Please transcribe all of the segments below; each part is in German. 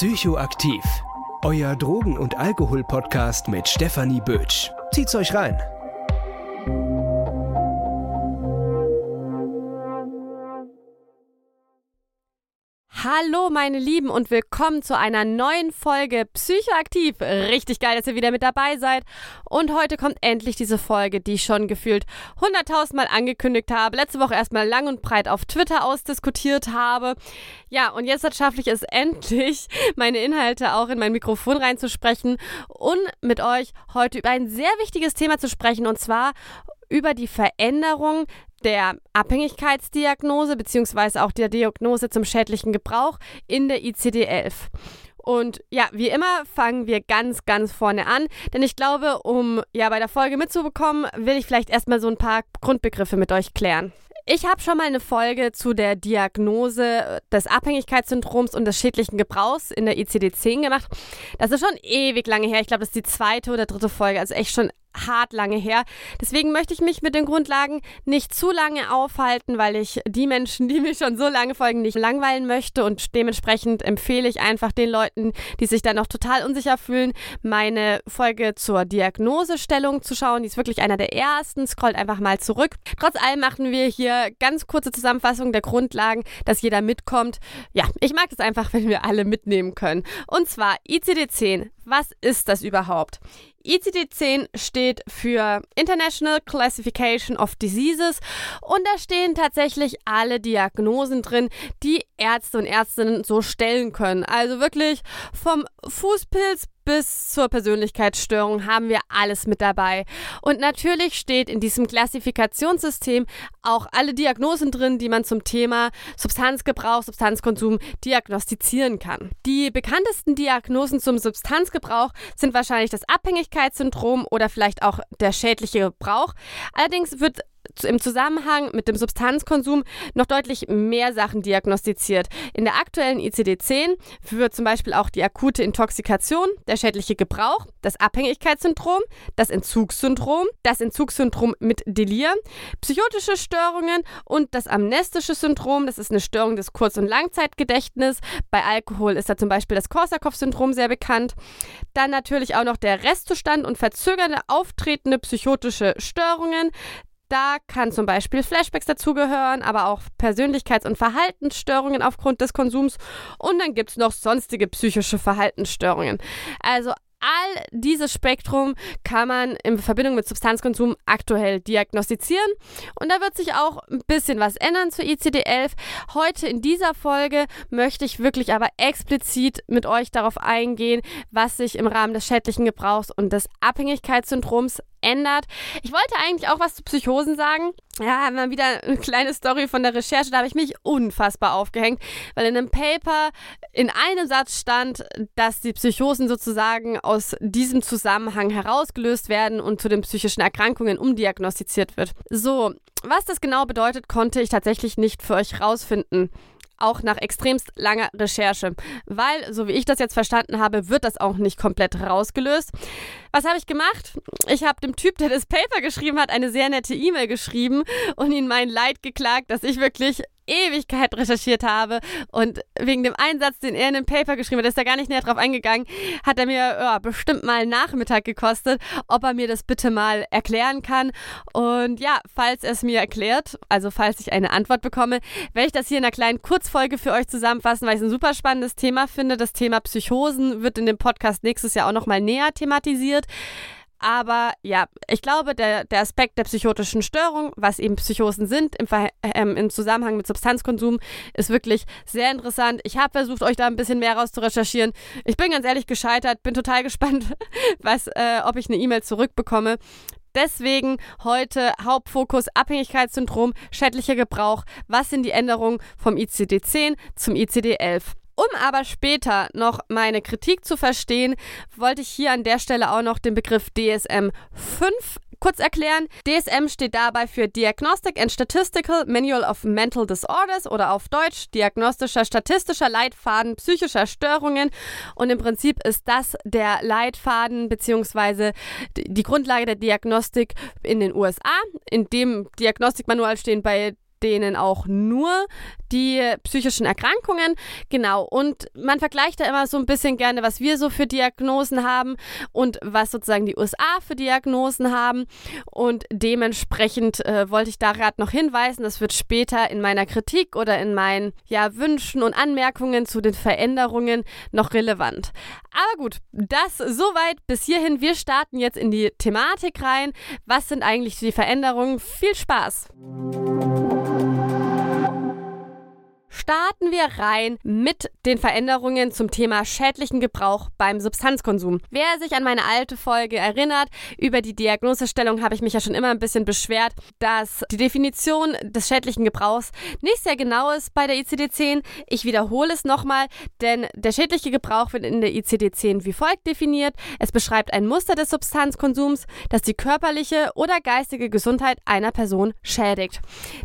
Psychoaktiv. Euer Drogen- und Alkohol-Podcast mit Stefanie Bötsch. Zieht's euch rein. Hallo meine Lieben und willkommen zu einer neuen Folge Psychoaktiv. Richtig geil, dass ihr wieder mit dabei seid. Und heute kommt endlich diese Folge, die ich schon gefühlt 100.000 Mal angekündigt habe. Letzte Woche erstmal lang und breit auf Twitter ausdiskutiert habe. Ja, und jetzt schaffe ich es endlich, meine Inhalte auch in mein Mikrofon reinzusprechen und mit euch heute über ein sehr wichtiges Thema zu sprechen und zwar über die Veränderung der Abhängigkeitsdiagnose beziehungsweise auch der Diagnose zum schädlichen Gebrauch in der ICD-11. Und ja, wie immer fangen wir ganz, ganz vorne an, denn ich glaube, um ja bei der Folge mitzubekommen, will ich vielleicht erstmal so ein paar Grundbegriffe mit euch klären. Ich habe schon mal eine Folge zu der Diagnose des Abhängigkeitssyndroms und des schädlichen Gebrauchs in der ICD-10 gemacht. Das ist schon ewig lange her. Ich glaube, das ist die zweite oder dritte Folge, also echt schon hart lange her. Deswegen möchte ich mich mit den Grundlagen nicht zu lange aufhalten, weil ich die Menschen, die mir schon so lange folgen, nicht langweilen möchte und dementsprechend empfehle ich einfach den Leuten, die sich dann noch total unsicher fühlen, meine Folge zur Diagnosestellung zu schauen. Die ist wirklich einer der ersten. Scrollt einfach mal zurück. Trotz allem machen wir hier ganz kurze Zusammenfassung der Grundlagen, dass jeder mitkommt. Ja, ich mag es einfach, wenn wir alle mitnehmen können. Und zwar ICD-10. Was ist das überhaupt? ICD-10 steht für International Classification of Diseases und da stehen tatsächlich alle Diagnosen drin, die Ärzte und Ärztinnen so stellen können. Also wirklich vom Fußpilz bis zur Persönlichkeitsstörung haben wir alles mit dabei. Und natürlich steht in diesem Klassifikationssystem auch alle Diagnosen drin, die man zum Thema Substanzgebrauch, Substanzkonsum diagnostizieren kann. Die bekanntesten Diagnosen zum Substanzgebrauch sind wahrscheinlich das Abhängigkeitssyndrom oder vielleicht auch der schädliche Gebrauch. Allerdings wird im Zusammenhang mit dem Substanzkonsum noch deutlich mehr Sachen diagnostiziert. In der aktuellen ICD-10 wird zum Beispiel auch die akute Intoxikation, der schädliche Gebrauch, das Abhängigkeitssyndrom, das Entzugssyndrom, das Entzugssyndrom mit Delir, psychotische Störungen und das amnestische Syndrom, das ist eine Störung des Kurz- und Langzeitgedächtnisses. Bei Alkohol ist da zum Beispiel das Korsakow-Syndrom sehr bekannt. Dann natürlich auch noch der Restzustand und verzögernde auftretende psychotische Störungen, da kann zum Beispiel Flashbacks dazugehören, aber auch Persönlichkeits- und Verhaltensstörungen aufgrund des Konsums. Und dann gibt es noch sonstige psychische Verhaltensstörungen. Also all dieses Spektrum kann man in Verbindung mit Substanzkonsum aktuell diagnostizieren. Und da wird sich auch ein bisschen was ändern zur ICD-11. Heute in dieser Folge möchte ich wirklich aber explizit mit euch darauf eingehen, was sich im Rahmen des schädlichen Gebrauchs und des Abhängigkeitssyndroms ändert. Ich wollte eigentlich auch was zu Psychosen sagen. Ja, mal wieder eine kleine Story von der Recherche, da habe ich mich unfassbar aufgehängt, weil in einem Paper in einem Satz stand, dass die Psychosen sozusagen aus diesem Zusammenhang herausgelöst werden und zu den psychischen Erkrankungen umdiagnostiziert wird. So, was das genau bedeutet, konnte ich tatsächlich nicht für euch rausfinden auch nach extremst langer Recherche. Weil, so wie ich das jetzt verstanden habe, wird das auch nicht komplett rausgelöst. Was habe ich gemacht? Ich habe dem Typ, der das Paper geschrieben hat, eine sehr nette E-Mail geschrieben und ihn mein Leid geklagt, dass ich wirklich Ewigkeit recherchiert habe und wegen dem Einsatz, den er in dem Paper geschrieben hat, ist er gar nicht näher drauf eingegangen, hat er mir ja, bestimmt mal einen Nachmittag gekostet, ob er mir das bitte mal erklären kann. Und ja, falls er es mir erklärt, also falls ich eine Antwort bekomme, werde ich das hier in einer kleinen Kurzfolge für euch zusammenfassen, weil ich es ein super spannendes Thema finde. Das Thema Psychosen wird in dem Podcast nächstes Jahr auch nochmal näher thematisiert. Aber ja, ich glaube, der, der Aspekt der psychotischen Störung, was eben Psychosen sind im, ähm, im Zusammenhang mit Substanzkonsum, ist wirklich sehr interessant. Ich habe versucht, euch da ein bisschen mehr raus zu recherchieren. Ich bin ganz ehrlich gescheitert, bin total gespannt, was, äh, ob ich eine E-Mail zurückbekomme. Deswegen heute Hauptfokus Abhängigkeitssyndrom, schädlicher Gebrauch. Was sind die Änderungen vom ICD-10 zum ICD-11? Um aber später noch meine Kritik zu verstehen, wollte ich hier an der Stelle auch noch den Begriff DSM 5 kurz erklären. DSM steht dabei für Diagnostic and Statistical Manual of Mental Disorders oder auf Deutsch Diagnostischer Statistischer Leitfaden psychischer Störungen. Und im Prinzip ist das der Leitfaden bzw. die Grundlage der Diagnostik in den USA. In dem Diagnostikmanual stehen bei denen auch nur die psychischen Erkrankungen. Genau, und man vergleicht da immer so ein bisschen gerne, was wir so für Diagnosen haben und was sozusagen die USA für Diagnosen haben. Und dementsprechend äh, wollte ich da gerade noch hinweisen, das wird später in meiner Kritik oder in meinen ja, Wünschen und Anmerkungen zu den Veränderungen noch relevant. Aber gut, das soweit bis hierhin. Wir starten jetzt in die Thematik rein. Was sind eigentlich die Veränderungen? Viel Spaß! Starten wir rein mit den Veränderungen zum Thema schädlichen Gebrauch beim Substanzkonsum. Wer sich an meine alte Folge erinnert, über die Diagnosestellung habe ich mich ja schon immer ein bisschen beschwert, dass die Definition des schädlichen Gebrauchs nicht sehr genau ist bei der ICD-10. Ich wiederhole es nochmal, denn der schädliche Gebrauch wird in der ICD-10 wie folgt definiert. Es beschreibt ein Muster des Substanzkonsums, das die körperliche oder geistige Gesundheit einer Person schädigt.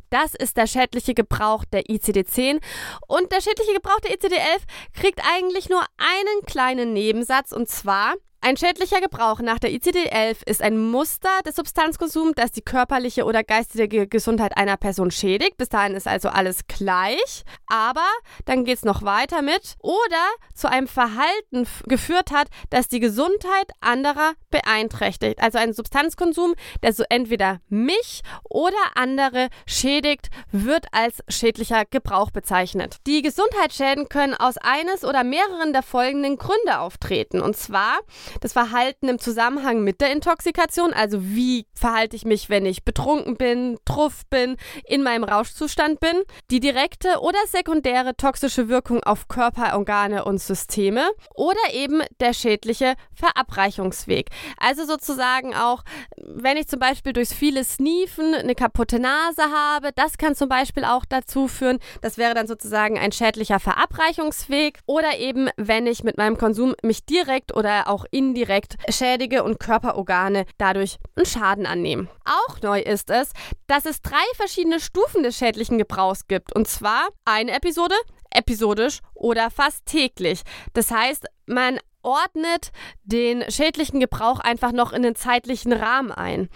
Das ist der schädliche Gebrauch der ICD-10 sehen. Und der schädliche Gebrauch der ECD-11 kriegt eigentlich nur einen kleinen Nebensatz und zwar ein schädlicher Gebrauch nach der ICD-11 ist ein Muster des Substanzkonsums, das die körperliche oder geistige Gesundheit einer Person schädigt. Bis dahin ist also alles gleich. Aber dann geht es noch weiter mit oder zu einem Verhalten geführt hat, das die Gesundheit anderer beeinträchtigt. Also ein Substanzkonsum, der so entweder mich oder andere schädigt, wird als schädlicher Gebrauch bezeichnet. Die Gesundheitsschäden können aus eines oder mehreren der folgenden Gründe auftreten. Und zwar das Verhalten im Zusammenhang mit der Intoxikation, also wie verhalte ich mich, wenn ich betrunken bin, truff bin, in meinem Rauschzustand bin, die direkte oder sekundäre toxische Wirkung auf Körper, Organe und Systeme oder eben der schädliche Verabreichungsweg. Also sozusagen auch, wenn ich zum Beispiel durchs viele Sniefen eine kaputte Nase habe, das kann zum Beispiel auch dazu führen, das wäre dann sozusagen ein schädlicher Verabreichungsweg oder eben, wenn ich mit meinem Konsum mich direkt oder auch indirekt schädige und Körperorgane dadurch einen Schaden annehmen. Auch neu ist es, dass es drei verschiedene Stufen des schädlichen Gebrauchs gibt. Und zwar eine Episode, episodisch oder fast täglich. Das heißt, man ordnet den schädlichen Gebrauch einfach noch in den zeitlichen Rahmen ein.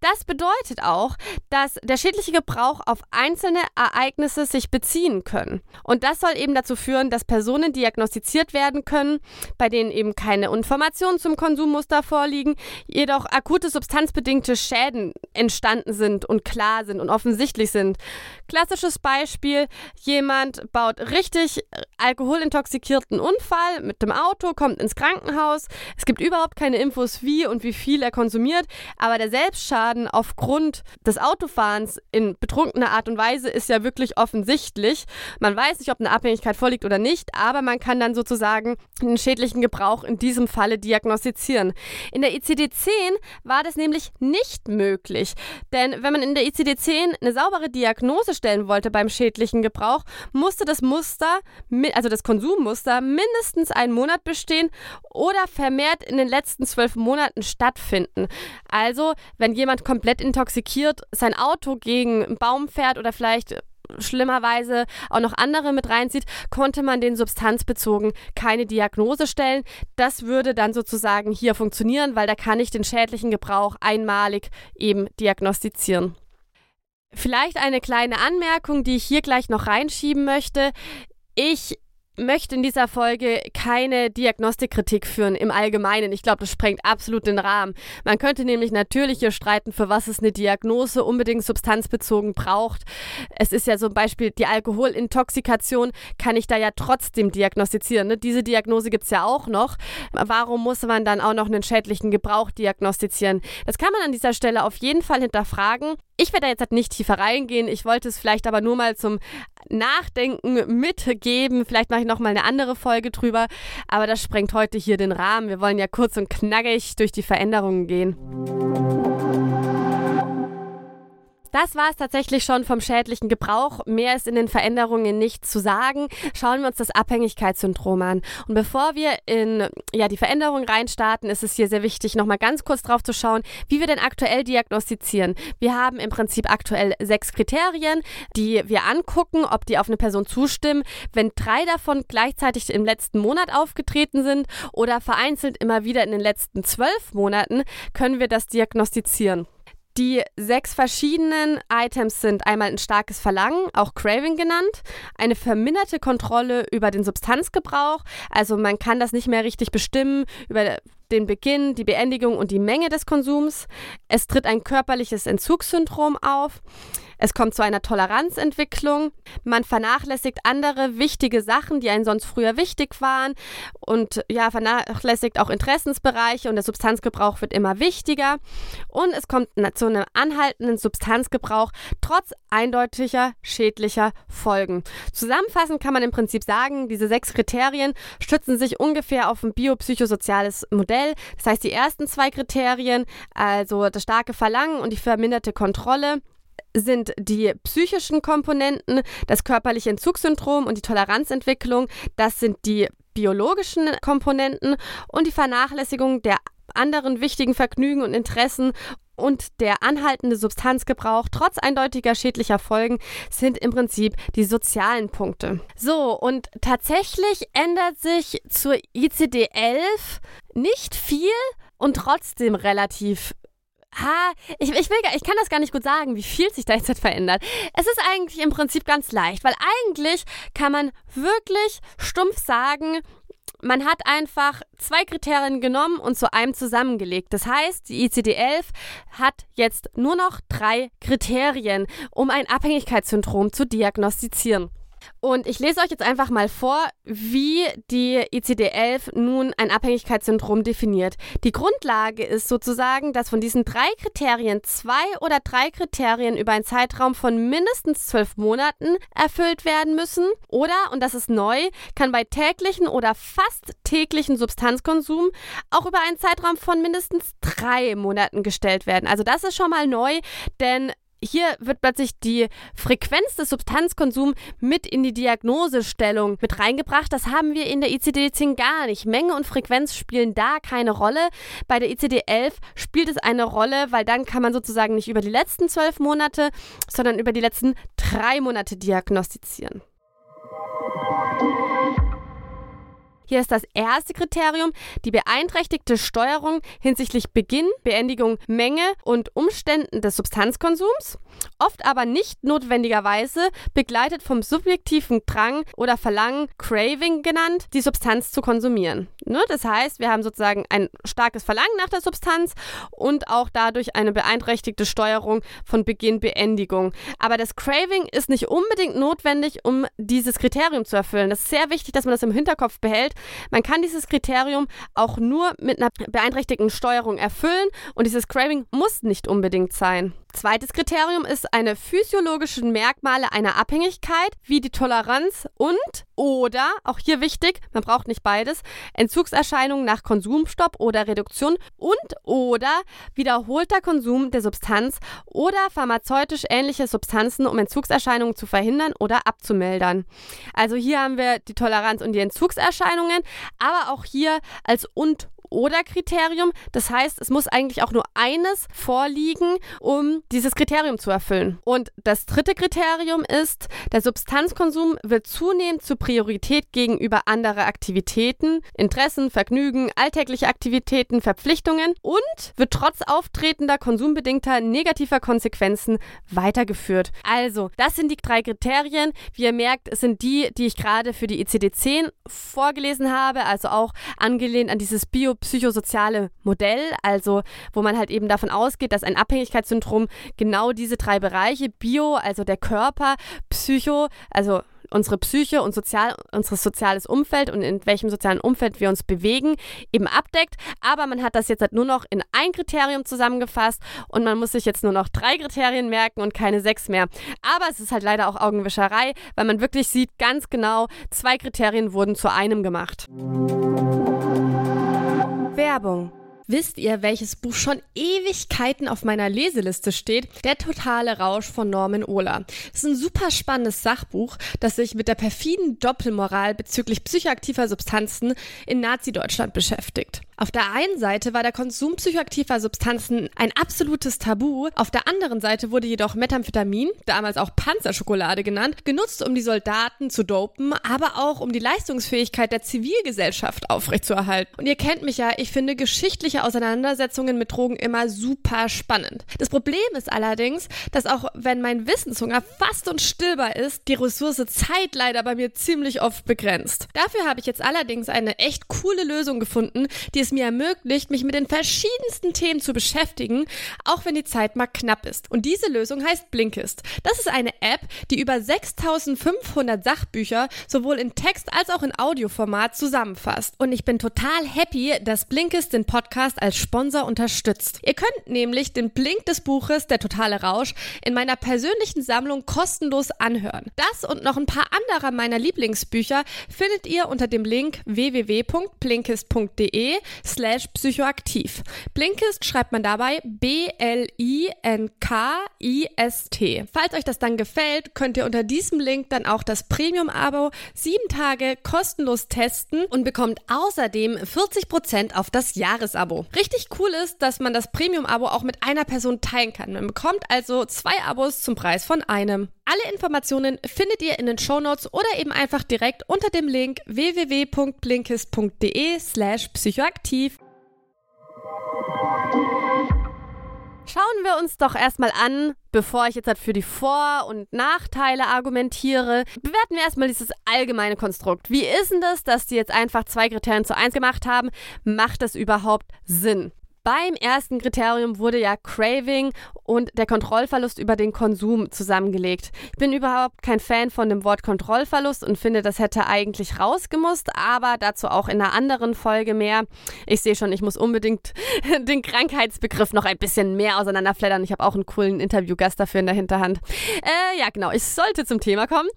Das bedeutet auch, dass der schädliche Gebrauch auf einzelne Ereignisse sich beziehen können. Und das soll eben dazu führen, dass Personen diagnostiziert werden können, bei denen eben keine Informationen zum Konsummuster vorliegen, jedoch akute substanzbedingte Schäden entstanden sind und klar sind und offensichtlich sind. Klassisches Beispiel, jemand baut richtig alkoholintoxikierten Unfall mit dem Auto, kommt ins Krankenhaus, es gibt überhaupt keine Infos, wie und wie viel er konsumiert, aber der Selbstschaden Schaden aufgrund des Autofahrens in betrunkener Art und Weise ist ja wirklich offensichtlich. Man weiß nicht, ob eine Abhängigkeit vorliegt oder nicht, aber man kann dann sozusagen einen schädlichen Gebrauch in diesem Falle diagnostizieren. In der ICD-10 war das nämlich nicht möglich, denn wenn man in der ICD-10 eine saubere Diagnose stellen wollte beim schädlichen Gebrauch, musste das Muster, also das Konsummuster, mindestens einen Monat bestehen oder vermehrt in den letzten zwölf Monaten stattfinden. Also, wenn jemand jemand komplett intoxikiert sein Auto gegen einen Baum fährt oder vielleicht schlimmerweise auch noch andere mit reinzieht, konnte man den substanzbezogen keine Diagnose stellen. Das würde dann sozusagen hier funktionieren, weil da kann ich den schädlichen Gebrauch einmalig eben diagnostizieren. Vielleicht eine kleine Anmerkung, die ich hier gleich noch reinschieben möchte. Ich möchte in dieser Folge keine Diagnostikkritik führen im Allgemeinen. Ich glaube, das sprengt absolut den Rahmen. Man könnte nämlich natürlich hier streiten, für was es eine Diagnose unbedingt substanzbezogen braucht. Es ist ja zum Beispiel die Alkoholintoxikation, kann ich da ja trotzdem diagnostizieren. Ne? Diese Diagnose gibt es ja auch noch. Warum muss man dann auch noch einen schädlichen Gebrauch diagnostizieren? Das kann man an dieser Stelle auf jeden Fall hinterfragen. Ich werde da jetzt halt nicht tiefer reingehen. Ich wollte es vielleicht aber nur mal zum Nachdenken mitgeben. Vielleicht mache ich nochmal eine andere Folge drüber. Aber das sprengt heute hier den Rahmen. Wir wollen ja kurz und knackig durch die Veränderungen gehen. Das war es tatsächlich schon vom schädlichen Gebrauch. Mehr ist in den Veränderungen nicht zu sagen. Schauen wir uns das Abhängigkeitssyndrom an. Und bevor wir in ja, die Veränderung reinstarten, ist es hier sehr wichtig, nochmal ganz kurz drauf zu schauen, wie wir denn aktuell diagnostizieren. Wir haben im Prinzip aktuell sechs Kriterien, die wir angucken, ob die auf eine Person zustimmen. Wenn drei davon gleichzeitig im letzten Monat aufgetreten sind oder vereinzelt immer wieder in den letzten zwölf Monaten, können wir das diagnostizieren. Die sechs verschiedenen Items sind einmal ein starkes Verlangen, auch Craving genannt, eine verminderte Kontrolle über den Substanzgebrauch, also man kann das nicht mehr richtig bestimmen über den Beginn, die Beendigung und die Menge des Konsums. Es tritt ein körperliches Entzugssyndrom auf. Es kommt zu einer Toleranzentwicklung. Man vernachlässigt andere wichtige Sachen, die einen sonst früher wichtig waren und ja, vernachlässigt auch Interessensbereiche und der Substanzgebrauch wird immer wichtiger. Und es kommt zu einem anhaltenden Substanzgebrauch trotz eindeutiger schädlicher Folgen. Zusammenfassend kann man im Prinzip sagen, diese sechs Kriterien stützen sich ungefähr auf ein biopsychosoziales Modell. Das heißt, die ersten zwei Kriterien, also das starke Verlangen und die verminderte Kontrolle, sind die psychischen Komponenten, das körperliche Entzugssyndrom und die Toleranzentwicklung. Das sind die biologischen Komponenten und die Vernachlässigung der anderen wichtigen Vergnügen und Interessen und der anhaltende Substanzgebrauch trotz eindeutiger schädlicher Folgen sind im Prinzip die sozialen Punkte. So, und tatsächlich ändert sich zur ICD-11 nicht viel und trotzdem relativ Ha, ich, ich, will, ich kann das gar nicht gut sagen, wie viel sich da jetzt verändert. Es ist eigentlich im Prinzip ganz leicht, weil eigentlich kann man wirklich stumpf sagen, man hat einfach zwei Kriterien genommen und zu einem zusammengelegt. Das heißt, die ICD-11 hat jetzt nur noch drei Kriterien, um ein Abhängigkeitssyndrom zu diagnostizieren. Und ich lese euch jetzt einfach mal vor, wie die ICD-11 nun ein Abhängigkeitssyndrom definiert. Die Grundlage ist sozusagen, dass von diesen drei Kriterien zwei oder drei Kriterien über einen Zeitraum von mindestens zwölf Monaten erfüllt werden müssen. Oder, und das ist neu, kann bei täglichen oder fast täglichen Substanzkonsum auch über einen Zeitraum von mindestens drei Monaten gestellt werden. Also das ist schon mal neu, denn hier wird plötzlich die Frequenz des Substanzkonsums mit in die Diagnosestellung mit reingebracht. Das haben wir in der ICD-10 gar nicht. Menge und Frequenz spielen da keine Rolle. Bei der ICD-11 spielt es eine Rolle, weil dann kann man sozusagen nicht über die letzten zwölf Monate, sondern über die letzten drei Monate diagnostizieren. Hier ist das erste Kriterium die beeinträchtigte Steuerung hinsichtlich Beginn, Beendigung, Menge und Umständen des Substanzkonsums, oft aber nicht notwendigerweise begleitet vom subjektiven Drang oder Verlangen, Craving genannt, die Substanz zu konsumieren. Ne? Das heißt, wir haben sozusagen ein starkes Verlangen nach der Substanz und auch dadurch eine beeinträchtigte Steuerung von Beginn, Beendigung. Aber das Craving ist nicht unbedingt notwendig, um dieses Kriterium zu erfüllen. Das ist sehr wichtig, dass man das im Hinterkopf behält, man kann dieses Kriterium auch nur mit einer beeinträchtigten Steuerung erfüllen und dieses Craving muss nicht unbedingt sein. Zweites Kriterium ist eine physiologische Merkmale einer Abhängigkeit, wie die Toleranz und oder, auch hier wichtig, man braucht nicht beides, Entzugserscheinungen nach Konsumstopp oder Reduktion und oder wiederholter Konsum der Substanz oder pharmazeutisch ähnliche Substanzen, um Entzugserscheinungen zu verhindern oder abzumildern. Also hier haben wir die Toleranz und die Entzugserscheinungen, aber auch hier als und oder Kriterium. Das heißt, es muss eigentlich auch nur eines vorliegen, um dieses Kriterium zu erfüllen. Und das dritte Kriterium ist, der Substanzkonsum wird zunehmend zur Priorität gegenüber anderer Aktivitäten, Interessen, Vergnügen, alltägliche Aktivitäten, Verpflichtungen und wird trotz auftretender konsumbedingter negativer Konsequenzen weitergeführt. Also, das sind die drei Kriterien. Wie ihr merkt, es sind die, die ich gerade für die ICD-10 vorgelesen habe, also auch angelehnt an dieses Bio psychosoziale Modell, also wo man halt eben davon ausgeht, dass ein Abhängigkeitssyndrom genau diese drei Bereiche, Bio, also der Körper, Psycho, also unsere Psyche und sozial, unser soziales Umfeld und in welchem sozialen Umfeld wir uns bewegen, eben abdeckt. Aber man hat das jetzt halt nur noch in ein Kriterium zusammengefasst und man muss sich jetzt nur noch drei Kriterien merken und keine sechs mehr. Aber es ist halt leider auch Augenwischerei, weil man wirklich sieht ganz genau, zwei Kriterien wurden zu einem gemacht. Werbung. Wisst ihr, welches Buch schon Ewigkeiten auf meiner Leseliste steht? Der totale Rausch von Norman Ohler. Das ist ein super spannendes Sachbuch, das sich mit der perfiden Doppelmoral bezüglich psychoaktiver Substanzen in Nazi-Deutschland beschäftigt. Auf der einen Seite war der Konsum psychoaktiver Substanzen ein absolutes Tabu, auf der anderen Seite wurde jedoch Methamphetamin, damals auch Panzerschokolade genannt, genutzt, um die Soldaten zu dopen, aber auch um die Leistungsfähigkeit der Zivilgesellschaft aufrechtzuerhalten. Und ihr kennt mich ja, ich finde geschichtliche Auseinandersetzungen mit Drogen immer super spannend. Das Problem ist allerdings, dass auch wenn mein Wissenshunger fast unstillbar ist, die Ressource Zeit leider bei mir ziemlich oft begrenzt. Dafür habe ich jetzt allerdings eine echt coole Lösung gefunden, die es mir ermöglicht, mich mit den verschiedensten Themen zu beschäftigen, auch wenn die Zeit mal knapp ist. Und diese Lösung heißt Blinkist. Das ist eine App, die über 6500 Sachbücher sowohl in Text als auch in Audioformat zusammenfasst. Und ich bin total happy, dass Blinkist den Podcast als Sponsor unterstützt. Ihr könnt nämlich den Blink des Buches Der totale Rausch in meiner persönlichen Sammlung kostenlos anhören. Das und noch ein paar anderer meiner Lieblingsbücher findet ihr unter dem Link www.blinkist.de slash psychoaktiv. Blinkist schreibt man dabei B-L-I-N-K-I-S-T. Falls euch das dann gefällt, könnt ihr unter diesem Link dann auch das Premium-Abo sieben Tage kostenlos testen und bekommt außerdem 40% auf das Jahresabo. Richtig cool ist, dass man das Premium-Abo auch mit einer Person teilen kann. Man bekommt also zwei Abos zum Preis von einem. Alle Informationen findet ihr in den Shownotes oder eben einfach direkt unter dem Link www.blinkist.de slash psychoaktiv. Schauen wir uns doch erstmal an, bevor ich jetzt halt für die Vor- und Nachteile argumentiere, bewerten wir erstmal dieses allgemeine Konstrukt. Wie ist denn das, dass die jetzt einfach zwei Kriterien zu eins gemacht haben? Macht das überhaupt Sinn? Beim ersten Kriterium wurde ja Craving und der Kontrollverlust über den Konsum zusammengelegt. Ich bin überhaupt kein Fan von dem Wort Kontrollverlust und finde, das hätte eigentlich rausgemusst, aber dazu auch in einer anderen Folge mehr. Ich sehe schon, ich muss unbedingt den Krankheitsbegriff noch ein bisschen mehr auseinanderfleddern. Ich habe auch einen coolen Interviewgast dafür in der Hinterhand. Äh, ja, genau, ich sollte zum Thema kommen.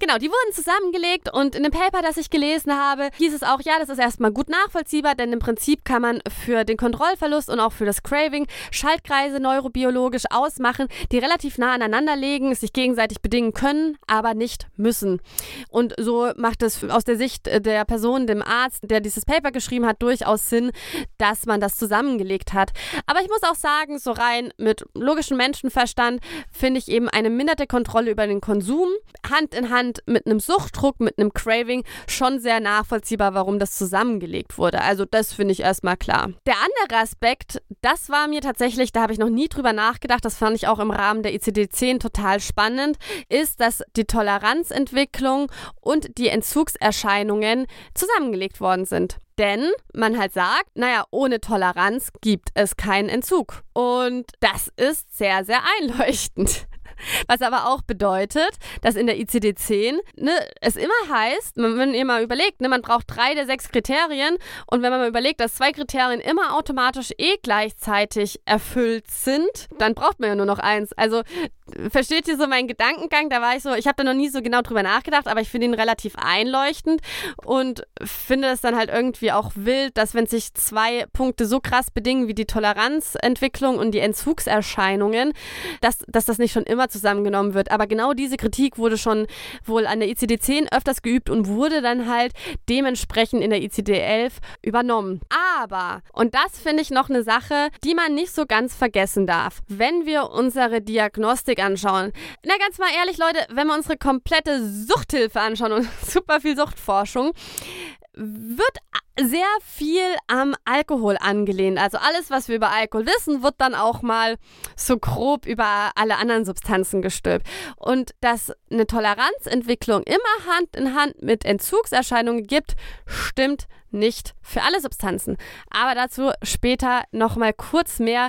Genau, die wurden zusammengelegt und in dem Paper, das ich gelesen habe, hieß es auch, ja, das ist erstmal gut nachvollziehbar, denn im Prinzip kann man für den Kontrollverlust Schlafverlust und auch für das Craving Schaltkreise neurobiologisch ausmachen, die relativ nah aneinander liegen, sich gegenseitig bedingen können, aber nicht müssen. Und so macht es aus der Sicht der Person, dem Arzt, der dieses Paper geschrieben hat, durchaus Sinn, dass man das zusammengelegt hat. Aber ich muss auch sagen, so rein mit logischem Menschenverstand finde ich eben eine minderte Kontrolle über den Konsum Hand in Hand mit einem Suchtdruck, mit einem Craving schon sehr nachvollziehbar, warum das zusammengelegt wurde. Also das finde ich erstmal klar. Der andere Aspekt Aspekt, das war mir tatsächlich, da habe ich noch nie drüber nachgedacht, das fand ich auch im Rahmen der ICD-10 total spannend, ist, dass die Toleranzentwicklung und die Entzugserscheinungen zusammengelegt worden sind. Denn man halt sagt, naja, ohne Toleranz gibt es keinen Entzug. Und das ist sehr, sehr einleuchtend. Was aber auch bedeutet, dass in der ICD-10 ne, es immer heißt, wenn ihr mal überlegt, ne, man braucht drei der sechs Kriterien und wenn man mal überlegt, dass zwei Kriterien immer automatisch eh gleichzeitig erfüllt sind, dann braucht man ja nur noch eins. Also versteht ihr so meinen Gedankengang? Da war ich so, ich habe da noch nie so genau drüber nachgedacht, aber ich finde ihn relativ einleuchtend und finde es dann halt irgendwie auch wild, dass wenn sich zwei Punkte so krass bedingen wie die Toleranzentwicklung und die Entzugserscheinungen, dass, dass das nicht schon immer zusammengenommen wird. Aber genau diese Kritik wurde schon wohl an der ICD-10 öfters geübt und wurde dann halt dementsprechend in der ICD-11 übernommen. Aber, und das finde ich noch eine Sache, die man nicht so ganz vergessen darf, wenn wir unsere Diagnostik Statistik anschauen. Na, ganz mal ehrlich, Leute, wenn wir unsere komplette Suchthilfe anschauen und super viel Suchtforschung, wird sehr viel am Alkohol angelehnt. Also alles, was wir über Alkohol wissen, wird dann auch mal so grob über alle anderen Substanzen gestülpt. Und dass eine Toleranzentwicklung immer Hand in Hand mit Entzugserscheinungen gibt, stimmt nicht für alle Substanzen. Aber dazu später noch mal kurz mehr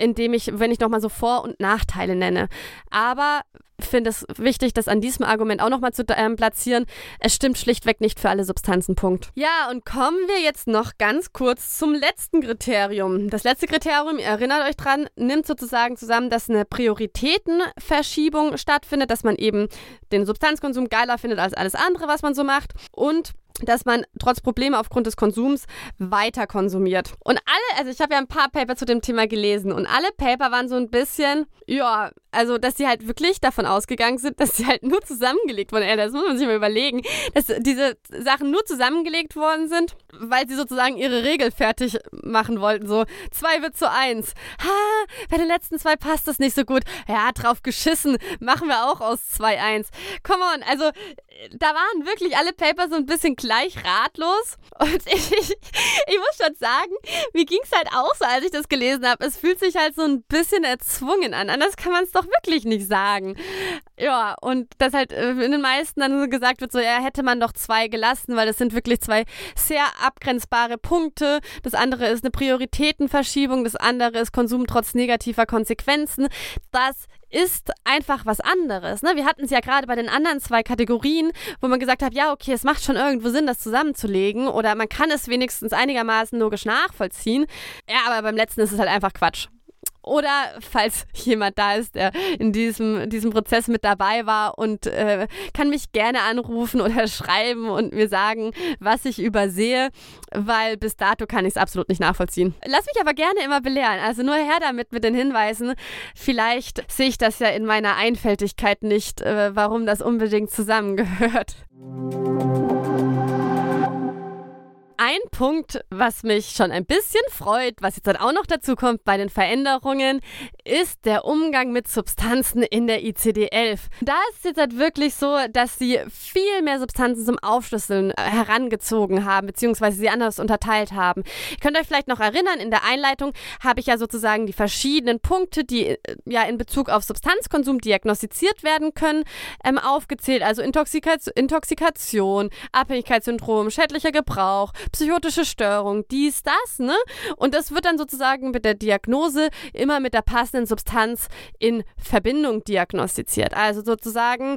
indem ich, wenn ich nochmal so Vor- und Nachteile nenne. Aber finde es wichtig, das an diesem Argument auch nochmal zu ähm, platzieren. Es stimmt schlichtweg nicht für alle Substanzen. Punkt. Ja, und kommen wir jetzt noch ganz kurz zum letzten Kriterium. Das letzte Kriterium, ihr erinnert euch dran, nimmt sozusagen zusammen, dass eine Prioritätenverschiebung stattfindet, dass man eben den Substanzkonsum geiler findet als alles andere, was man so macht. Und dass man trotz Probleme aufgrund des Konsums weiter konsumiert. Und alle, also ich habe ja ein paar Paper zu dem Thema gelesen und alle Paper waren so ein bisschen, ja, also dass sie halt wirklich davon ausgegangen sind, dass sie halt nur zusammengelegt wurden. Ja, das muss man sich mal überlegen, dass diese Sachen nur zusammengelegt worden sind, weil sie sozusagen ihre Regel fertig machen wollten. So, zwei wird zu eins. Ha, bei den letzten zwei passt das nicht so gut. Ja, drauf geschissen. Machen wir auch aus 2-1. Come on, also da waren wirklich alle Papers so ein bisschen gleich ratlos. Und ich, ich, ich muss schon sagen, mir ging es halt auch so, als ich das gelesen habe. Es fühlt sich halt so ein bisschen erzwungen an. Anders kann man es doch wirklich nicht sagen. Ja, und dass halt äh, in den meisten dann gesagt wird, so ja, hätte man doch zwei gelassen, weil das sind wirklich zwei sehr abgrenzbare Punkte. Das andere ist eine Prioritätenverschiebung, das andere ist Konsum trotz negativer Konsequenzen. Das ist einfach was anderes. Ne? Wir hatten es ja gerade bei den anderen zwei Kategorien, wo man gesagt hat, ja, okay, es macht schon irgendwo Sinn, das zusammenzulegen oder man kann es wenigstens einigermaßen logisch nachvollziehen. Ja, aber beim letzten ist es halt einfach Quatsch. Oder falls jemand da ist, der in diesem, diesem Prozess mit dabei war und äh, kann mich gerne anrufen oder schreiben und mir sagen, was ich übersehe, weil bis dato kann ich es absolut nicht nachvollziehen. Lass mich aber gerne immer belehren. Also nur her damit mit den Hinweisen. Vielleicht sehe ich das ja in meiner Einfältigkeit nicht, äh, warum das unbedingt zusammengehört. Ein Punkt, was mich schon ein bisschen freut, was jetzt dann auch noch dazu kommt bei den Veränderungen, ist der Umgang mit Substanzen in der ICD-11. Da ist es jetzt halt wirklich so, dass sie viel mehr Substanzen zum Aufschlüsseln äh, herangezogen haben, beziehungsweise sie anders unterteilt haben. Ihr könnt euch vielleicht noch erinnern, in der Einleitung habe ich ja sozusagen die verschiedenen Punkte, die äh, ja in Bezug auf Substanzkonsum diagnostiziert werden können, ähm, aufgezählt. Also Intoxika Intoxikation, Abhängigkeitssyndrom, schädlicher Gebrauch, psychotische Störung, dies, das, ne? Und das wird dann sozusagen mit der Diagnose immer mit der passenden Substanz in Verbindung diagnostiziert. Also sozusagen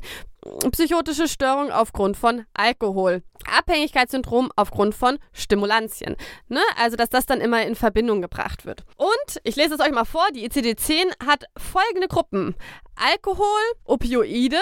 psychotische Störung aufgrund von Alkohol, Abhängigkeitssyndrom aufgrund von Stimulantien. Ne? Also, dass das dann immer in Verbindung gebracht wird. Und ich lese es euch mal vor: die ICD-10 hat folgende Gruppen: Alkohol, Opioide,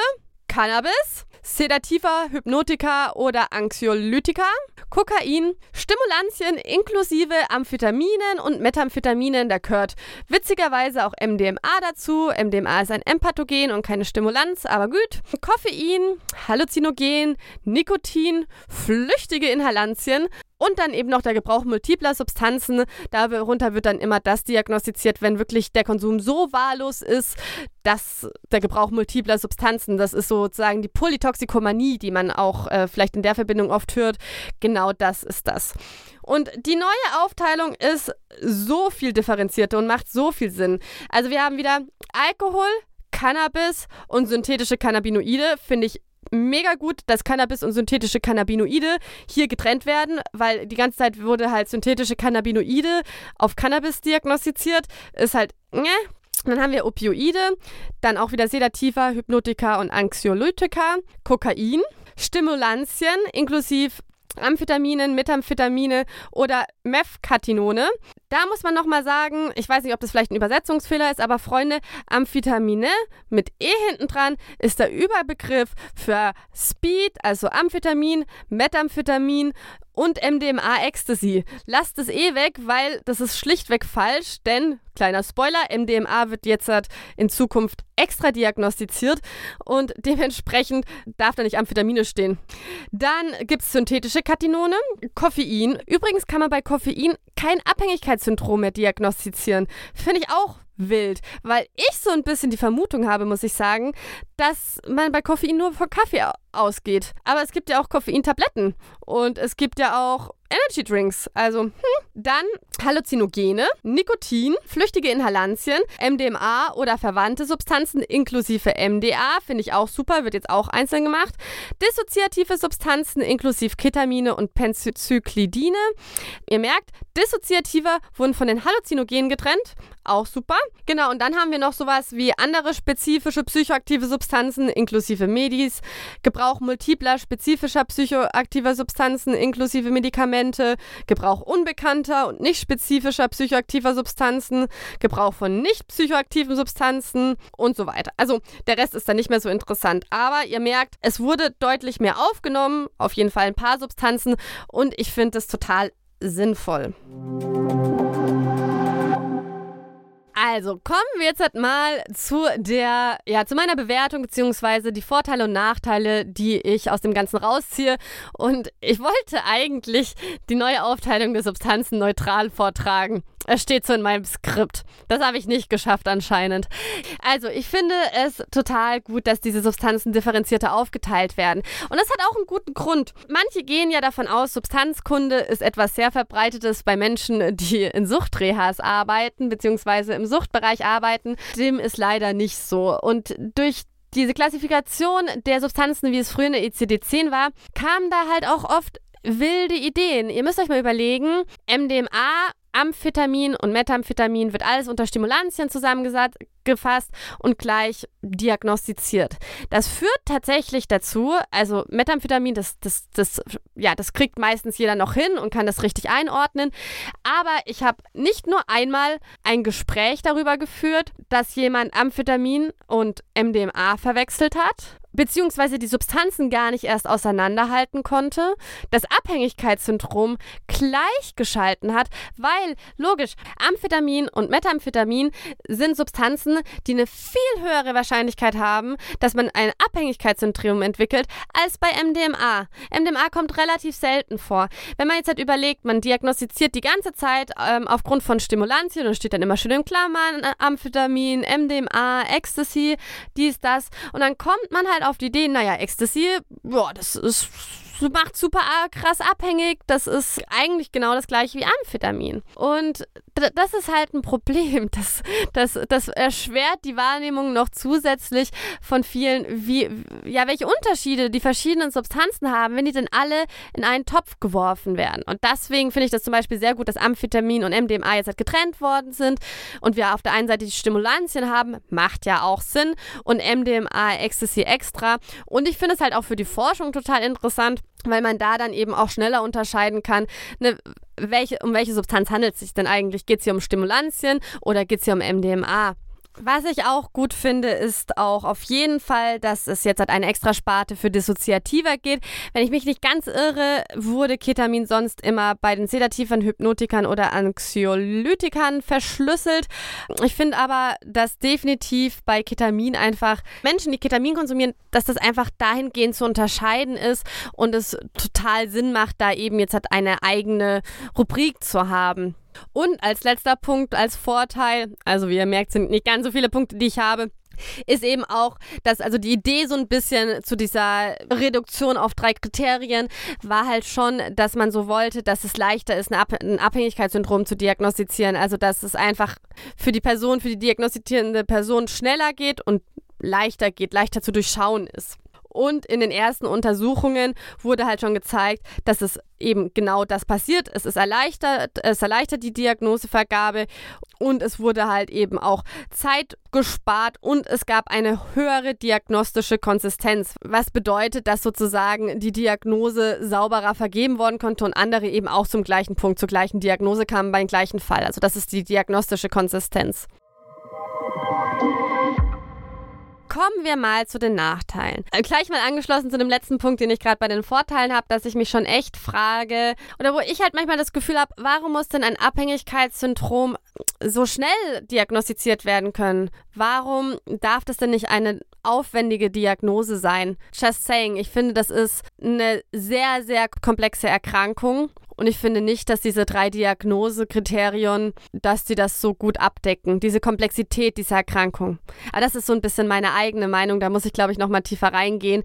Cannabis, Sedativa, Hypnotika oder Anxiolytika, Kokain, Stimulantien inklusive Amphetaminen und Methamphetaminen, da gehört witzigerweise auch MDMA dazu. MDMA ist ein Empathogen und keine Stimulanz, aber gut. Koffein, Halluzinogen, Nikotin, flüchtige Inhalantien und dann eben noch der Gebrauch multipler Substanzen. Darunter wird dann immer das diagnostiziert, wenn wirklich der Konsum so wahllos ist, dass der Gebrauch multipler Substanzen, das ist sozusagen die Polytoxikomanie, die man auch äh, vielleicht in der Verbindung oft hört. Genau das ist das. Und die neue Aufteilung ist so viel differenzierter und macht so viel Sinn. Also wir haben wieder Alkohol, Cannabis und synthetische Cannabinoide, finde ich mega gut, dass Cannabis und synthetische Cannabinoide hier getrennt werden, weil die ganze Zeit wurde halt synthetische Cannabinoide auf Cannabis diagnostiziert. Ist halt, ne? Dann haben wir Opioide, dann auch wieder Sedativa, Hypnotika und Anxiolytika, Kokain, Stimulantien inklusive Amphetaminen, Methamphetamine oder Methkatinone. Da muss man nochmal sagen, ich weiß nicht, ob das vielleicht ein Übersetzungsfehler ist, aber Freunde, Amphetamine mit E hinten dran ist der Überbegriff für Speed, also Amphetamin, Methamphetamin und MDMA Ecstasy. Lasst es eh weg, weil das ist schlichtweg falsch, denn, kleiner Spoiler, MDMA wird jetzt halt in Zukunft extra diagnostiziert und dementsprechend darf da nicht Amphetamine stehen. Dann gibt es synthetische Katinone, Koffein. Übrigens kann man bei Koffein kein Abhängigkeitssyndrom mehr diagnostizieren. Finde ich auch wild, weil ich so ein bisschen die Vermutung habe, muss ich sagen, dass man bei Koffein nur von Kaffee ausgeht. Aber es gibt ja auch Koffeintabletten und es gibt ja auch Energy Drinks. Also, hm. Dann Halluzinogene, Nikotin, flüchtige Inhalantien, MDMA oder verwandte Substanzen inklusive MDA, finde ich auch super, wird jetzt auch einzeln gemacht. Dissoziative Substanzen inklusive Ketamine und Penzyklidine. Ihr merkt, Dissoziative wurden von den Halluzinogenen getrennt, auch super. Genau, und dann haben wir noch sowas wie andere spezifische psychoaktive Substanzen inklusive Medis, Gebrauch multipler spezifischer psychoaktiver Substanzen inklusive Medikamente, Gebrauch unbekannter und nicht spezifischer psychoaktiver Substanzen, Gebrauch von nicht psychoaktiven Substanzen und so weiter. Also der Rest ist dann nicht mehr so interessant. Aber ihr merkt, es wurde deutlich mehr aufgenommen, auf jeden Fall ein paar Substanzen und ich finde es total sinnvoll. Also, kommen wir jetzt halt mal zu der, ja, zu meiner Bewertung, beziehungsweise die Vorteile und Nachteile, die ich aus dem Ganzen rausziehe. Und ich wollte eigentlich die neue Aufteilung der Substanzen neutral vortragen. Es steht so in meinem Skript. Das habe ich nicht geschafft anscheinend. Also, ich finde es total gut, dass diese Substanzen differenzierter aufgeteilt werden. Und das hat auch einen guten Grund. Manche gehen ja davon aus, Substanzkunde ist etwas sehr verbreitetes bei Menschen, die in Suchtrehas arbeiten, beziehungsweise im Suchtbereich arbeiten. Dem ist leider nicht so. Und durch diese Klassifikation der Substanzen, wie es früher in der ECD-10 war, kamen da halt auch oft wilde Ideen. Ihr müsst euch mal überlegen, MDMA Amphetamin und Methamphetamin wird alles unter Stimulantien zusammengefasst und gleich diagnostiziert. Das führt tatsächlich dazu, also Methamphetamin, das, das, das, ja, das kriegt meistens jeder noch hin und kann das richtig einordnen. Aber ich habe nicht nur einmal ein Gespräch darüber geführt, dass jemand Amphetamin und MDMA verwechselt hat beziehungsweise die Substanzen gar nicht erst auseinanderhalten konnte, das Abhängigkeitssyndrom gleichgeschalten hat, weil, logisch, Amphetamin und Methamphetamin sind Substanzen, die eine viel höhere Wahrscheinlichkeit haben, dass man ein Abhängigkeitssyndrom entwickelt, als bei MDMA. MDMA kommt relativ selten vor. Wenn man jetzt halt überlegt, man diagnostiziert die ganze Zeit ähm, aufgrund von Stimulantien und steht dann immer schön in Klammern, äh, Amphetamin, MDMA, Ecstasy, dies, das, und dann kommt man halt halt auf die Idee, naja, Ecstasy, boah, das ist macht super krass abhängig. Das ist eigentlich genau das gleiche wie Amphetamin. Und das ist halt ein Problem. Das, das, das erschwert die Wahrnehmung noch zusätzlich von vielen, wie, ja, welche Unterschiede die verschiedenen Substanzen haben, wenn die denn alle in einen Topf geworfen werden. Und deswegen finde ich das zum Beispiel sehr gut, dass Amphetamin und MDMA jetzt halt getrennt worden sind und wir auf der einen Seite die Stimulantien haben, macht ja auch Sinn, und MDMA, Ecstasy extra. Und ich finde es halt auch für die Forschung total interessant, weil man da dann eben auch schneller unterscheiden kann, ne, welche, um welche Substanz handelt es sich denn eigentlich? Geht es hier um Stimulantien oder geht es hier um MDMA? Was ich auch gut finde, ist auch auf jeden Fall, dass es jetzt halt eine extra Sparte für Dissoziativer geht. Wenn ich mich nicht ganz irre, wurde Ketamin sonst immer bei den Sedativen, Hypnotikern oder Anxiolytikern verschlüsselt. Ich finde aber, dass definitiv bei Ketamin einfach Menschen, die Ketamin konsumieren, dass das einfach dahingehend zu unterscheiden ist und es total Sinn macht, da eben jetzt halt eine eigene Rubrik zu haben. Und als letzter Punkt, als Vorteil, also wie ihr merkt, sind nicht ganz so viele Punkte, die ich habe, ist eben auch, dass also die Idee so ein bisschen zu dieser Reduktion auf drei Kriterien war halt schon, dass man so wollte, dass es leichter ist, ein Abhängigkeitssyndrom zu diagnostizieren. Also dass es einfach für die Person, für die diagnostizierende Person schneller geht und leichter geht, leichter zu durchschauen ist. Und in den ersten Untersuchungen wurde halt schon gezeigt, dass es eben genau das passiert. Es ist erleichtert, es erleichtert die Diagnosevergabe und es wurde halt eben auch Zeit gespart und es gab eine höhere diagnostische Konsistenz, was bedeutet, dass sozusagen die Diagnose sauberer vergeben worden konnte und andere eben auch zum gleichen Punkt, zur gleichen Diagnose kamen beim gleichen Fall. Also das ist die diagnostische Konsistenz. Kommen wir mal zu den Nachteilen. Äh, gleich mal angeschlossen zu dem letzten Punkt, den ich gerade bei den Vorteilen habe, dass ich mich schon echt frage oder wo ich halt manchmal das Gefühl habe, warum muss denn ein Abhängigkeitssyndrom so schnell diagnostiziert werden können? Warum darf das denn nicht eine aufwendige Diagnose sein? Just saying, ich finde, das ist eine sehr, sehr komplexe Erkrankung und ich finde nicht, dass diese drei Diagnosekriterien, dass sie das so gut abdecken, diese Komplexität dieser Erkrankung. Aber das ist so ein bisschen meine eigene Meinung, da muss ich, glaube ich, nochmal tiefer reingehen.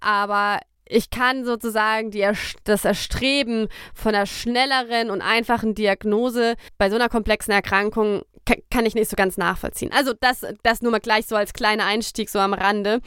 Aber ich kann sozusagen die, das Erstreben von einer schnelleren und einfachen Diagnose bei so einer komplexen Erkrankung kann ich nicht so ganz nachvollziehen. Also das, das nur mal gleich so als kleiner Einstieg so am Rande.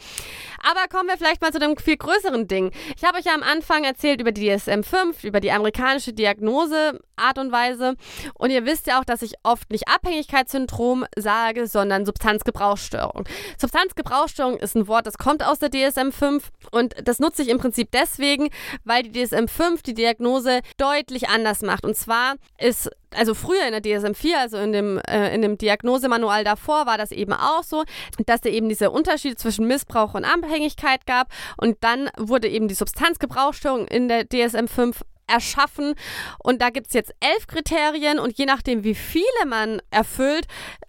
Aber kommen wir vielleicht mal zu dem viel größeren Ding. Ich habe euch ja am Anfang erzählt über die DSM-5, über die amerikanische Diagnose, Art und Weise. Und ihr wisst ja auch, dass ich oft nicht Abhängigkeitssyndrom sage, sondern Substanzgebrauchsstörung. Substanzgebrauchsstörung ist ein Wort, das kommt aus der DSM-5 und das nutze ich im Prinzip deswegen, weil die DSM-5 die Diagnose deutlich anders macht. Und zwar ist also früher in der DSM-4, also in dem, äh, in dem Diagnosemanual davor, war das eben auch so, dass es eben diese Unterschiede zwischen Missbrauch und Abhängigkeit gab. Und dann wurde eben die Substanzgebrauchsstörung in der DSM-5 erschaffen. Und da gibt es jetzt elf Kriterien und je nachdem, wie viele man erfüllt,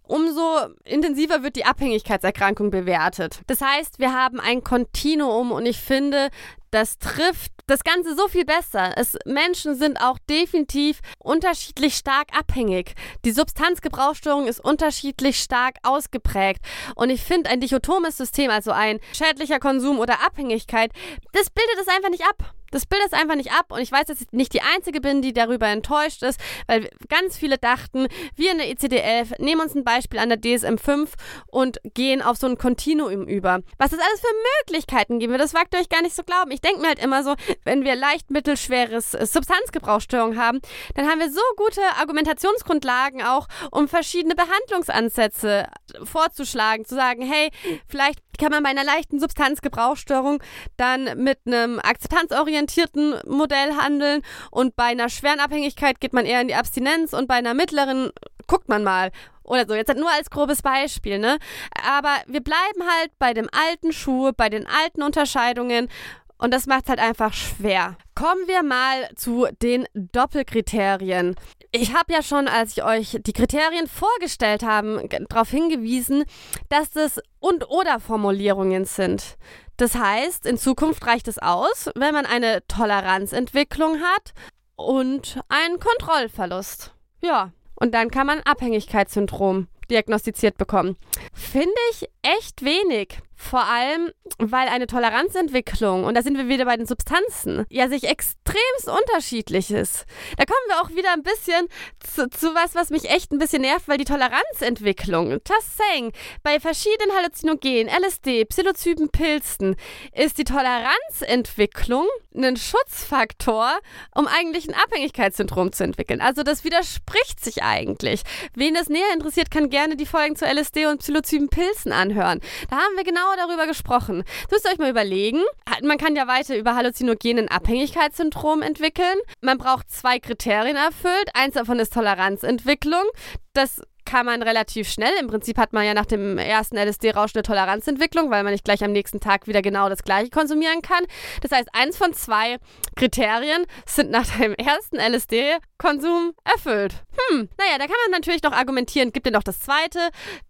umso intensiver wird die Abhängigkeitserkrankung bewertet. Das heißt, wir haben ein Kontinuum und ich finde, das trifft das Ganze so viel besser. Es, Menschen sind auch definitiv unterschiedlich stark abhängig. Die Substanzgebrauchsstörung ist unterschiedlich stark ausgeprägt. Und ich finde, ein dichotomes System, also ein schädlicher Konsum oder Abhängigkeit, das bildet es einfach nicht ab. Das bildet es einfach nicht ab und ich weiß, dass ich nicht die Einzige bin, die darüber enttäuscht ist, weil ganz viele dachten, wir in der ICD-11 nehmen uns ein Beispiel an der DSM-5 und gehen auf so ein Kontinuum über. Was es alles für Möglichkeiten geben wird, das wagt ihr euch gar nicht so glauben. Ich denke mir halt immer so, wenn wir leicht mittelschweres Substanzgebrauchsstörung haben, dann haben wir so gute Argumentationsgrundlagen auch, um verschiedene Behandlungsansätze vorzuschlagen, zu sagen, hey, vielleicht kann man bei einer leichten Substanzgebrauchsstörung dann mit einem akzeptanzorientierten Modell handeln und bei einer schweren Abhängigkeit geht man eher in die Abstinenz und bei einer mittleren guckt man mal oder so. Jetzt nur als grobes Beispiel, ne? Aber wir bleiben halt bei dem alten Schuh, bei den alten Unterscheidungen und das macht es halt einfach schwer. Kommen wir mal zu den Doppelkriterien. Ich habe ja schon, als ich euch die Kriterien vorgestellt habe, darauf hingewiesen, dass das und-oder-Formulierungen sind. Das heißt, in Zukunft reicht es aus, wenn man eine Toleranzentwicklung hat und einen Kontrollverlust. Ja, und dann kann man Abhängigkeitssyndrom diagnostiziert bekommen. Finde ich echt wenig. Vor allem, weil eine Toleranzentwicklung, und da sind wir wieder bei den Substanzen, ja sich extremst unterschiedlich ist. Da kommen wir auch wieder ein bisschen zu, zu was, was mich echt ein bisschen nervt, weil die Toleranzentwicklung, just saying, bei verschiedenen Halluzinogenen, LSD, Psilocyben, Pilzen, ist die Toleranzentwicklung ein Schutzfaktor, um eigentlich ein Abhängigkeitssyndrom zu entwickeln. Also das widerspricht sich eigentlich. Wen das näher interessiert, kann gerne die Folgen zu LSD und Psilocyben, Pilzen anhören. Da haben wir genau darüber gesprochen. Das müsst ihr euch mal überlegen. Man kann ja weiter über halluzinogenen Abhängigkeitssyndrom entwickeln. Man braucht zwei Kriterien erfüllt. Eins davon ist Toleranzentwicklung. Das kann man relativ schnell. Im Prinzip hat man ja nach dem ersten LSD-Rausch eine Toleranzentwicklung, weil man nicht gleich am nächsten Tag wieder genau das gleiche konsumieren kann. Das heißt, eins von zwei Kriterien sind nach dem ersten LSD-Konsum erfüllt. Hm, naja, da kann man natürlich noch argumentieren, gibt denn noch das zweite,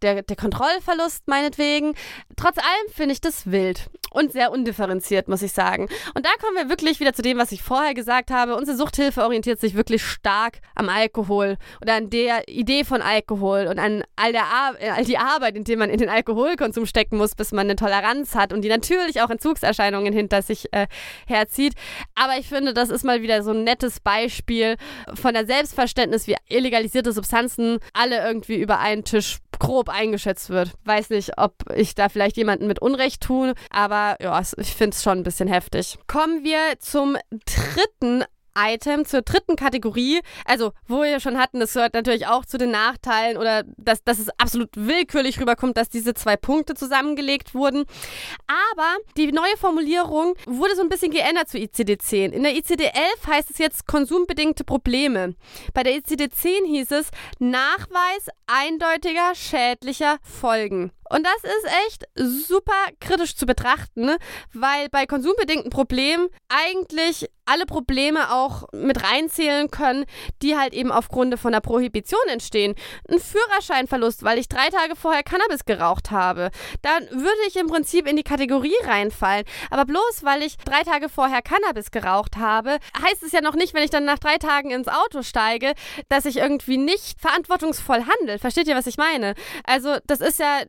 der, der Kontrollverlust meinetwegen. Trotz allem finde ich das wild und sehr undifferenziert, muss ich sagen. Und da kommen wir wirklich wieder zu dem, was ich vorher gesagt habe. Unsere Suchthilfe orientiert sich wirklich stark am Alkohol oder an der Idee von Alkohol und an all, der Ar all die Arbeit, in die man in den Alkoholkonsum stecken muss, bis man eine Toleranz hat und die natürlich auch Entzugserscheinungen hinter sich äh, herzieht. Aber ich finde, das ist mal wieder so ein nettes Beispiel von der Selbstverständnis, wie illegalisierte Substanzen alle irgendwie über einen Tisch grob eingeschätzt wird. Weiß nicht, ob ich da vielleicht jemanden mit Unrecht tue, aber ja, ich finde es schon ein bisschen heftig. Kommen wir zum dritten Item zur dritten Kategorie. Also, wo wir schon hatten, das gehört natürlich auch zu den Nachteilen oder dass, dass es absolut willkürlich rüberkommt, dass diese zwei Punkte zusammengelegt wurden. Aber die neue Formulierung wurde so ein bisschen geändert zu ICD-10. In der ICD-11 heißt es jetzt konsumbedingte Probleme. Bei der ICD-10 hieß es Nachweis eindeutiger schädlicher Folgen. Und das ist echt super kritisch zu betrachten, weil bei konsumbedingten Problemen eigentlich alle Probleme auch mit reinzählen können, die halt eben aufgrund von der Prohibition entstehen. Ein Führerscheinverlust, weil ich drei Tage vorher Cannabis geraucht habe. Dann würde ich im Prinzip in die Kategorie reinfallen. Aber bloß weil ich drei Tage vorher Cannabis geraucht habe, heißt es ja noch nicht, wenn ich dann nach drei Tagen ins Auto steige, dass ich irgendwie nicht verantwortungsvoll handle. Versteht ihr, was ich meine? Also, das ist ja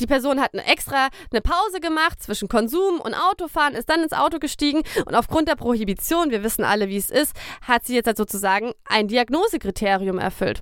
die Person hat eine extra eine Pause gemacht zwischen Konsum und Autofahren, ist dann ins Auto gestiegen und aufgrund der Prohibition, wir wissen alle, wie es ist, hat sie jetzt halt sozusagen ein Diagnosekriterium erfüllt.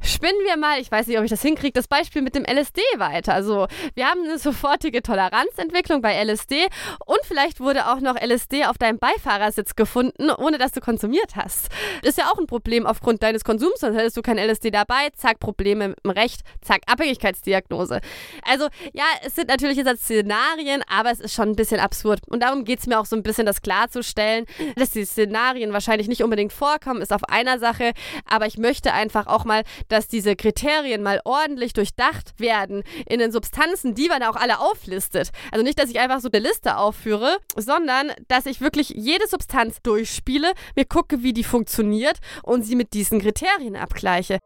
Spinnen wir mal, ich weiß nicht, ob ich das hinkriege, das Beispiel mit dem LSD weiter. Also, wir haben eine sofortige Toleranzentwicklung bei LSD und vielleicht wurde auch noch LSD auf deinem Beifahrersitz gefunden, ohne dass du konsumiert hast. Ist ja auch ein Problem aufgrund deines Konsums, sonst hättest du kein LSD dabei, zack, Probleme mit dem Recht, zack, Abhängigkeitsdiagnose. Also, ja, es sind natürlich jetzt Szenarien, aber es ist schon ein bisschen absurd. Und darum geht es mir auch so ein bisschen, das klarzustellen, dass die Szenarien wahrscheinlich nicht unbedingt vorkommen, ist auf einer Sache, aber ich möchte einfach auch mal dass diese Kriterien mal ordentlich durchdacht werden in den Substanzen, die man auch alle auflistet. Also nicht, dass ich einfach so eine Liste aufführe, sondern dass ich wirklich jede Substanz durchspiele, mir gucke, wie die funktioniert und sie mit diesen Kriterien abgleiche.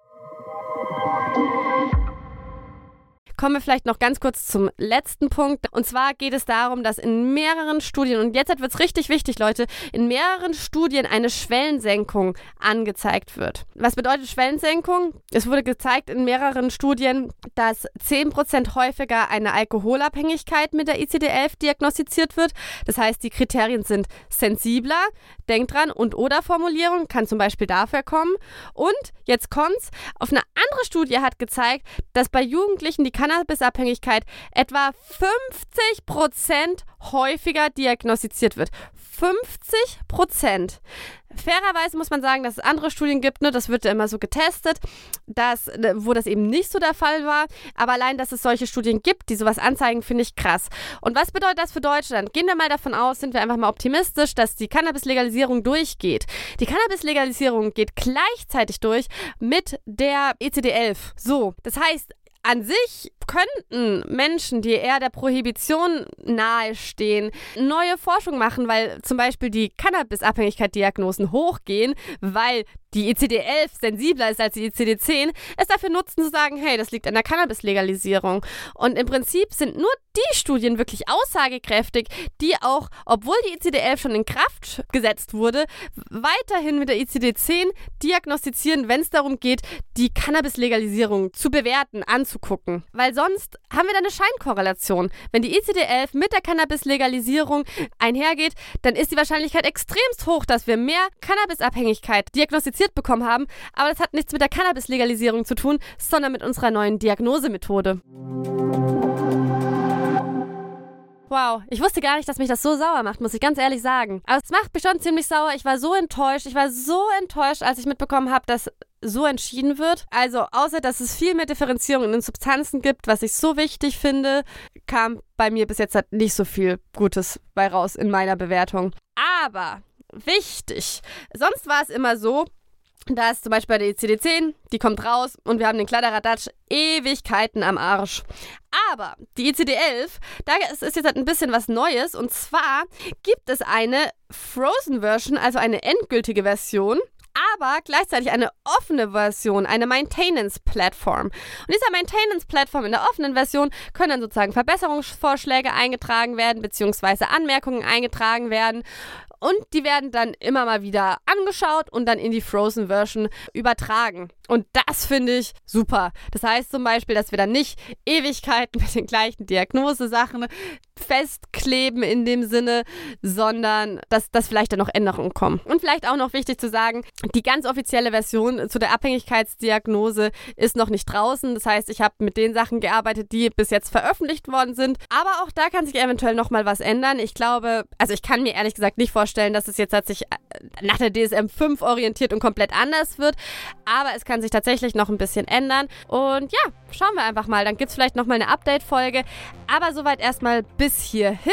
Kommen wir vielleicht noch ganz kurz zum letzten Punkt. Und zwar geht es darum, dass in mehreren Studien, und jetzt wird es richtig wichtig, Leute, in mehreren Studien eine Schwellensenkung angezeigt wird. Was bedeutet Schwellensenkung? Es wurde gezeigt in mehreren Studien, dass 10% häufiger eine Alkoholabhängigkeit mit der ICD-11 diagnostiziert wird. Das heißt, die Kriterien sind sensibler, denkt dran, und oder Formulierung kann zum Beispiel dafür kommen. Und jetzt kommt's, auf eine andere Studie hat gezeigt, dass bei Jugendlichen die Cannabisabhängigkeit etwa 50% häufiger diagnostiziert wird. 50 Prozent. Fairerweise muss man sagen, dass es andere Studien gibt, ne, das wird ja immer so getestet, dass, ne, wo das eben nicht so der Fall war. Aber allein, dass es solche Studien gibt, die sowas anzeigen, finde ich krass. Und was bedeutet das für Deutschland? Gehen wir mal davon aus, sind wir einfach mal optimistisch, dass die Cannabis-Legalisierung durchgeht. Die Cannabis-Legalisierung geht gleichzeitig durch mit der ECD-11. So, das heißt, an sich könnten Menschen, die eher der Prohibition nahestehen, neue Forschung machen, weil zum Beispiel die Cannabisabhängigkeit-Diagnosen hochgehen, weil die ICD-11 sensibler ist als die ICD-10, es dafür nutzen zu sagen, hey, das liegt an der Cannabis-Legalisierung. Und im Prinzip sind nur die Studien wirklich aussagekräftig, die auch, obwohl die ICD-11 schon in Kraft gesetzt wurde, weiterhin mit der ICD-10 diagnostizieren, wenn es darum geht, die Cannabis-Legalisierung zu bewerten, anzugucken. Weil sonst haben wir da eine Scheinkorrelation. Wenn die ICD-11 mit der Cannabis-Legalisierung einhergeht, dann ist die Wahrscheinlichkeit extremst hoch, dass wir mehr Cannabisabhängigkeit diagnostiziert bekommen haben. Aber das hat nichts mit der Cannabis-Legalisierung zu tun, sondern mit unserer neuen Diagnosemethode. Wow, ich wusste gar nicht, dass mich das so sauer macht, muss ich ganz ehrlich sagen. Aber es macht mich schon ziemlich sauer. Ich war so enttäuscht. Ich war so enttäuscht, als ich mitbekommen habe, dass so entschieden wird. Also, außer dass es viel mehr Differenzierung in den Substanzen gibt, was ich so wichtig finde, kam bei mir bis jetzt halt nicht so viel Gutes bei raus in meiner Bewertung. Aber wichtig. Sonst war es immer so, da ist zum Beispiel bei der ICD-10, die kommt raus und wir haben den Kladderadatsch Ewigkeiten am Arsch. Aber die ICD-11, da ist jetzt halt ein bisschen was Neues und zwar gibt es eine Frozen Version, also eine endgültige Version aber gleichzeitig eine offene Version, eine Maintenance-Plattform. Und dieser Maintenance-Plattform in der offenen Version können dann sozusagen Verbesserungsvorschläge eingetragen werden, beziehungsweise Anmerkungen eingetragen werden. Und die werden dann immer mal wieder angeschaut und dann in die Frozen Version übertragen. Und das finde ich super. Das heißt zum Beispiel, dass wir dann nicht Ewigkeiten mit den gleichen Diagnosesachen festkleben in dem Sinne, sondern dass, dass vielleicht dann noch Änderungen kommen. Und vielleicht auch noch wichtig zu sagen, die ganz offizielle Version zu der Abhängigkeitsdiagnose ist noch nicht draußen. Das heißt, ich habe mit den Sachen gearbeitet, die bis jetzt veröffentlicht worden sind. Aber auch da kann sich eventuell noch mal was ändern. Ich glaube, also ich kann mir ehrlich gesagt nicht vorstellen, dass es jetzt hat sich äh, nach der DSM 5 orientiert und komplett anders wird. Aber es kann sich tatsächlich noch ein bisschen ändern. Und ja, schauen wir einfach mal. Dann gibt es vielleicht noch mal eine Update-Folge. Aber soweit erstmal bis hierhin.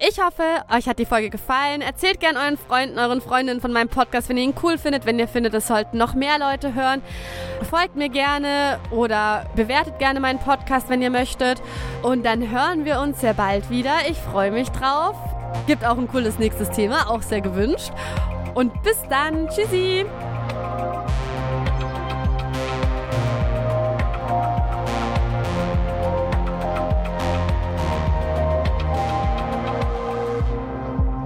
Ich hoffe, euch hat die Folge gefallen. Erzählt gern euren Freunden, euren Freundinnen von meinem Podcast, wenn ihr ihn cool findet, wenn ihr findet, es sollten noch mehr Leute hören. Folgt mir gerne oder bewertet gerne meinen Podcast, wenn ihr möchtet. Und dann hören wir uns sehr bald wieder. Ich freue mich drauf. Gibt auch ein cooles nächstes Thema, auch sehr gewünscht. Und bis dann. Tschüssi.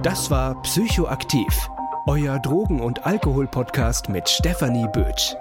Das war Psychoaktiv, euer Drogen- und Alkohol-Podcast mit Stefanie Bötsch.